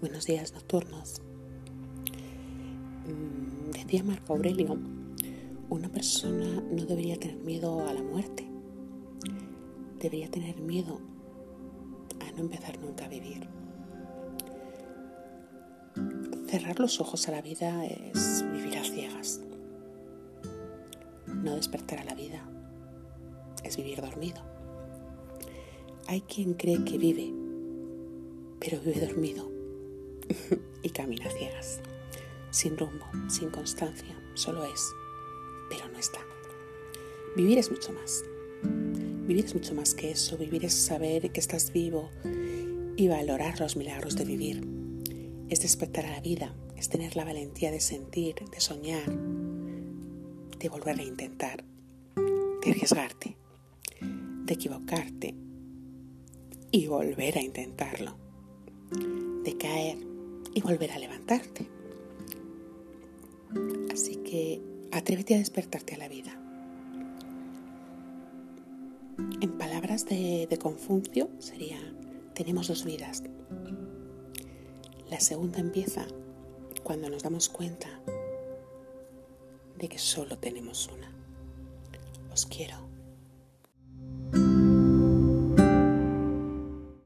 buenos días nocturnos. Mm, decía Marco Aurelio, una persona no debería tener miedo a la muerte, debería tener miedo a no empezar nunca a vivir. Cerrar los ojos a la vida es vivir a ciegas. No despertar a la vida es vivir dormido. Hay quien cree que vive, pero vive dormido y camina ciegas, sin rumbo, sin constancia, solo es, pero no está. Vivir es mucho más. Vivir es mucho más que eso. Vivir es saber que estás vivo y valorar los milagros de vivir. Es despertar a la vida, es tener la valentía de sentir, de soñar, de volver a intentar, de arriesgarte, de equivocarte y volver a intentarlo, de caer y volver a levantarte. Así que atrévete a despertarte a la vida. En palabras de, de Confucio sería, tenemos dos vidas. La segunda empieza cuando nos damos cuenta de que solo tenemos una. Os quiero.